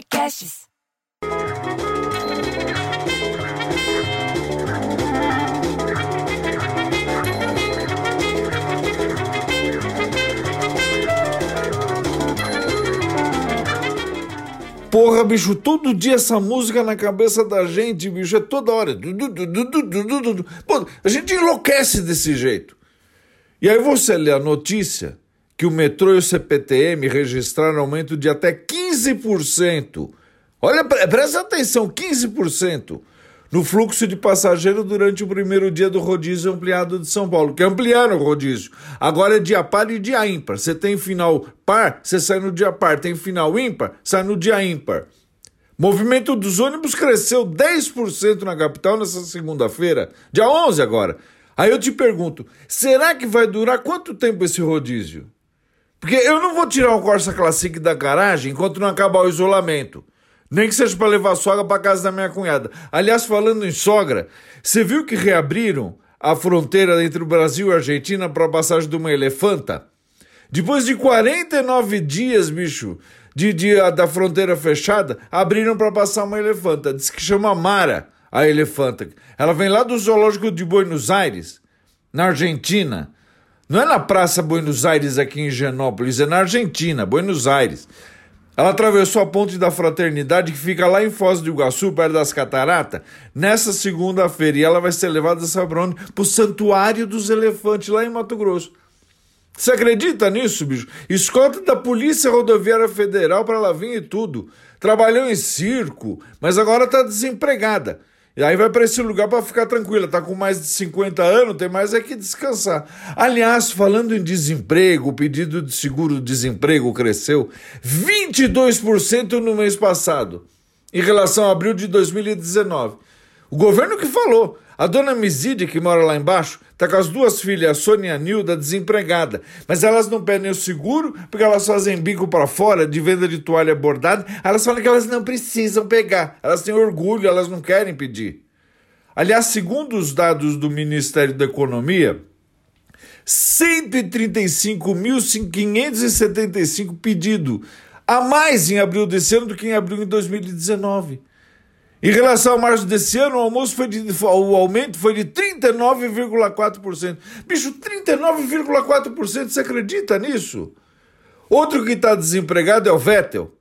Podcasts. Porra, bicho, todo dia essa música na cabeça da gente, bicho, é toda hora. Pô, a gente enlouquece desse jeito. E aí você lê a notícia que o metrô e o CPTM registraram aumento de até 15%. Olha, presta atenção, 15% no fluxo de passageiro durante o primeiro dia do rodízio ampliado de São Paulo, que ampliaram o rodízio. Agora é dia par e dia ímpar. Você tem final par, você sai no dia par. Tem final ímpar, sai no dia ímpar. Movimento dos ônibus cresceu 10% na capital nessa segunda-feira, dia 11 agora. Aí eu te pergunto, será que vai durar quanto tempo esse rodízio? Porque eu não vou tirar o Corsa Classic da garagem enquanto não acabar o isolamento. Nem que seja para levar a sogra para casa da minha cunhada. Aliás, falando em sogra, você viu que reabriram a fronteira entre o Brasil e a Argentina para a passagem de uma elefanta? Depois de 49 dias, bicho, de dia da fronteira fechada, abriram para passar uma elefanta. Diz que chama Mara, a elefanta. Ela vem lá do zoológico de Buenos Aires, na Argentina. Não é na Praça Buenos Aires aqui em Genópolis, é na Argentina, Buenos Aires. Ela atravessou a ponte da Fraternidade que fica lá em Foz do Iguaçu, perto das Cataratas, nessa segunda-feira. E ela vai ser levada, sabe para onde? Para o Santuário dos Elefantes, lá em Mato Grosso. Você acredita nisso, bicho? Escolta da Polícia Rodoviária Federal para ela vir e tudo. Trabalhou em circo, mas agora está desempregada. E aí vai para esse lugar para ficar tranquila. Tá com mais de 50 anos, tem mais é que descansar. Aliás, falando em desemprego, o pedido de seguro-desemprego cresceu 22% no mês passado, em relação a abril de 2019. O governo que falou. A dona Mizide, que mora lá embaixo, está com as duas filhas, a Sônia e a Nilda, desempregada. Mas elas não pedem o seguro porque elas fazem bico para fora de venda de toalha bordada. Elas falam que elas não precisam pegar. Elas têm orgulho, elas não querem pedir. Aliás, segundo os dados do Ministério da Economia, 135.575 pedidos a mais em abril desse ano do que em abril em 2019. Em relação ao março desse ano, o, almoço foi de, o aumento foi de 39,4%. Bicho, 39,4%, você acredita nisso? Outro que está desempregado é o Vettel.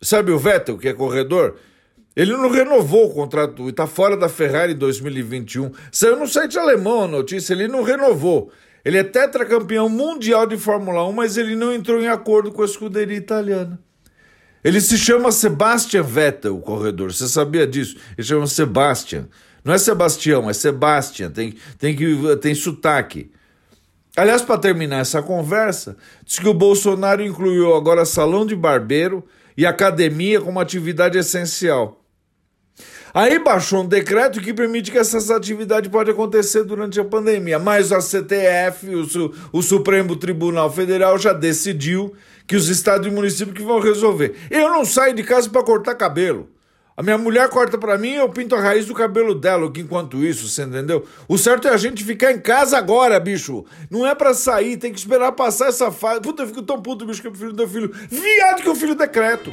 Sabe o Vettel, que é corredor? Ele não renovou o contrato e está fora da Ferrari em 2021. Saiu no site alemão a notícia, ele não renovou. Ele é tetracampeão mundial de Fórmula 1, mas ele não entrou em acordo com a escuderia italiana. Ele se chama Sebastian Vettel, o corredor. Você sabia disso? Ele chama Sebastian. Não é Sebastião, é Sebastian. Tem, tem, que, tem sotaque. Aliás, para terminar essa conversa, diz que o Bolsonaro incluiu agora salão de barbeiro e academia como atividade essencial. Aí baixou um decreto que permite que essas atividades podem acontecer durante a pandemia, mas a CTF, o, o Supremo Tribunal Federal, já decidiu que os estados e municípios que vão resolver. Eu não saio de casa para cortar cabelo. A minha mulher corta para mim eu pinto a raiz do cabelo dela, que enquanto isso, você entendeu? O certo é a gente ficar em casa agora, bicho. Não é para sair, tem que esperar passar essa fase. Puta, eu fico tão puto, bicho, que eu prefiro ter filho. Viado que o filho decreto.